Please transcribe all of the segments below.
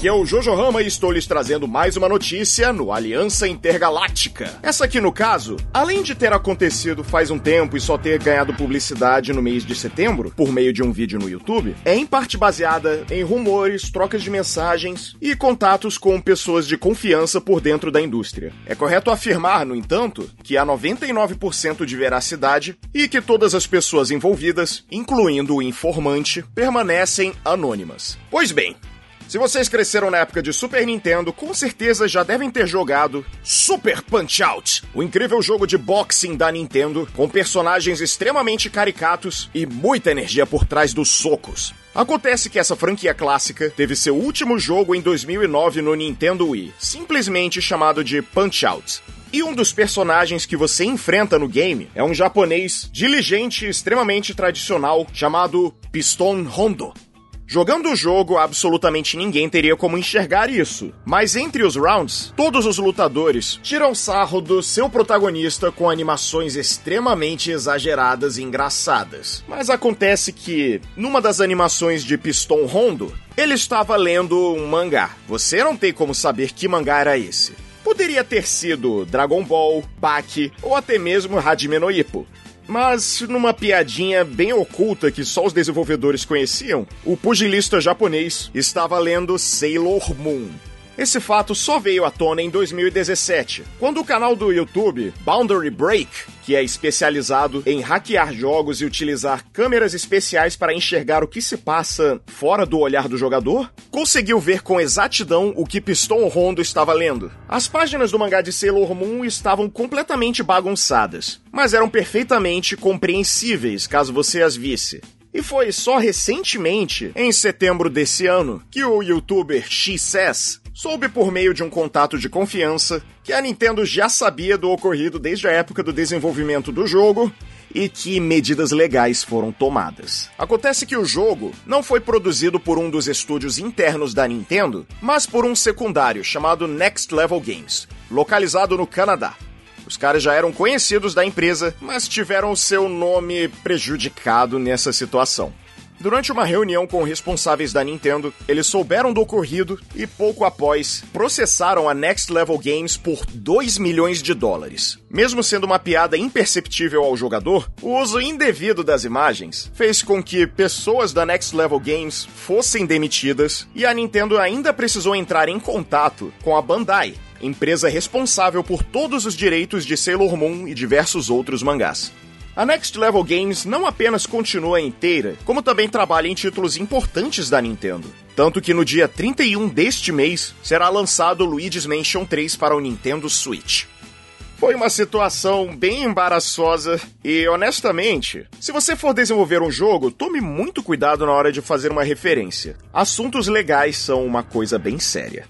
Aqui é o Jojo Rama e estou lhes trazendo mais uma notícia no Aliança Intergaláctica. Essa aqui, no caso, além de ter acontecido faz um tempo e só ter ganhado publicidade no mês de setembro, por meio de um vídeo no YouTube, é em parte baseada em rumores, trocas de mensagens e contatos com pessoas de confiança por dentro da indústria. É correto afirmar, no entanto, que há 99% de veracidade e que todas as pessoas envolvidas, incluindo o informante, permanecem anônimas. Pois bem, se vocês cresceram na época de Super Nintendo, com certeza já devem ter jogado Super Punch-Out, o incrível jogo de boxing da Nintendo, com personagens extremamente caricatos e muita energia por trás dos socos. Acontece que essa franquia clássica teve seu último jogo em 2009 no Nintendo Wii, simplesmente chamado de Punch-Out. E um dos personagens que você enfrenta no game é um japonês diligente e extremamente tradicional chamado Piston Hondo. Jogando o jogo, absolutamente ninguém teria como enxergar isso. Mas entre os rounds, todos os lutadores tiram sarro do seu protagonista com animações extremamente exageradas e engraçadas. Mas acontece que, numa das animações de Piston Rondo, ele estava lendo um mangá. Você não tem como saber que mangá era esse. Poderia ter sido Dragon Ball, Baki ou até mesmo Hajime no Ippo. Mas, numa piadinha bem oculta que só os desenvolvedores conheciam, o pugilista japonês estava lendo Sailor Moon. Esse fato só veio à tona em 2017, quando o canal do YouTube Boundary Break, que é especializado em hackear jogos e utilizar câmeras especiais para enxergar o que se passa fora do olhar do jogador, conseguiu ver com exatidão o que Piston Rondo estava lendo. As páginas do mangá de Sailor Moon estavam completamente bagunçadas, mas eram perfeitamente compreensíveis caso você as visse. E foi só recentemente, em setembro desse ano, que o youtuber XS soube por meio de um contato de confiança que a Nintendo já sabia do ocorrido desde a época do desenvolvimento do jogo e que medidas legais foram tomadas. Acontece que o jogo não foi produzido por um dos estúdios internos da Nintendo, mas por um secundário chamado Next Level Games, localizado no Canadá. Os caras já eram conhecidos da empresa, mas tiveram seu nome prejudicado nessa situação. Durante uma reunião com responsáveis da Nintendo, eles souberam do ocorrido e, pouco após, processaram a Next Level Games por 2 milhões de dólares. Mesmo sendo uma piada imperceptível ao jogador, o uso indevido das imagens fez com que pessoas da Next Level Games fossem demitidas e a Nintendo ainda precisou entrar em contato com a Bandai, empresa responsável por todos os direitos de Sailor Moon e diversos outros mangás. A Next Level Games não apenas continua inteira, como também trabalha em títulos importantes da Nintendo. Tanto que no dia 31 deste mês será lançado Luigi's Mansion 3 para o Nintendo Switch. Foi uma situação bem embaraçosa e, honestamente, se você for desenvolver um jogo, tome muito cuidado na hora de fazer uma referência. Assuntos legais são uma coisa bem séria.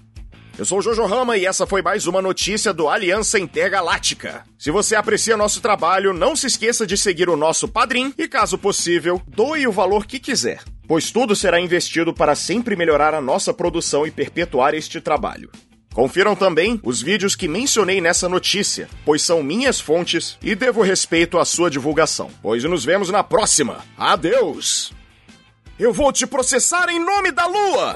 Eu sou o Jojo Rama e essa foi mais uma notícia do Aliança Intergaláctica. Se você aprecia nosso trabalho, não se esqueça de seguir o nosso padrim e, caso possível, doe o valor que quiser, pois tudo será investido para sempre melhorar a nossa produção e perpetuar este trabalho. Confiram também os vídeos que mencionei nessa notícia, pois são minhas fontes e devo respeito à sua divulgação. Pois nos vemos na próxima. Adeus! Eu vou te processar em nome da Lua!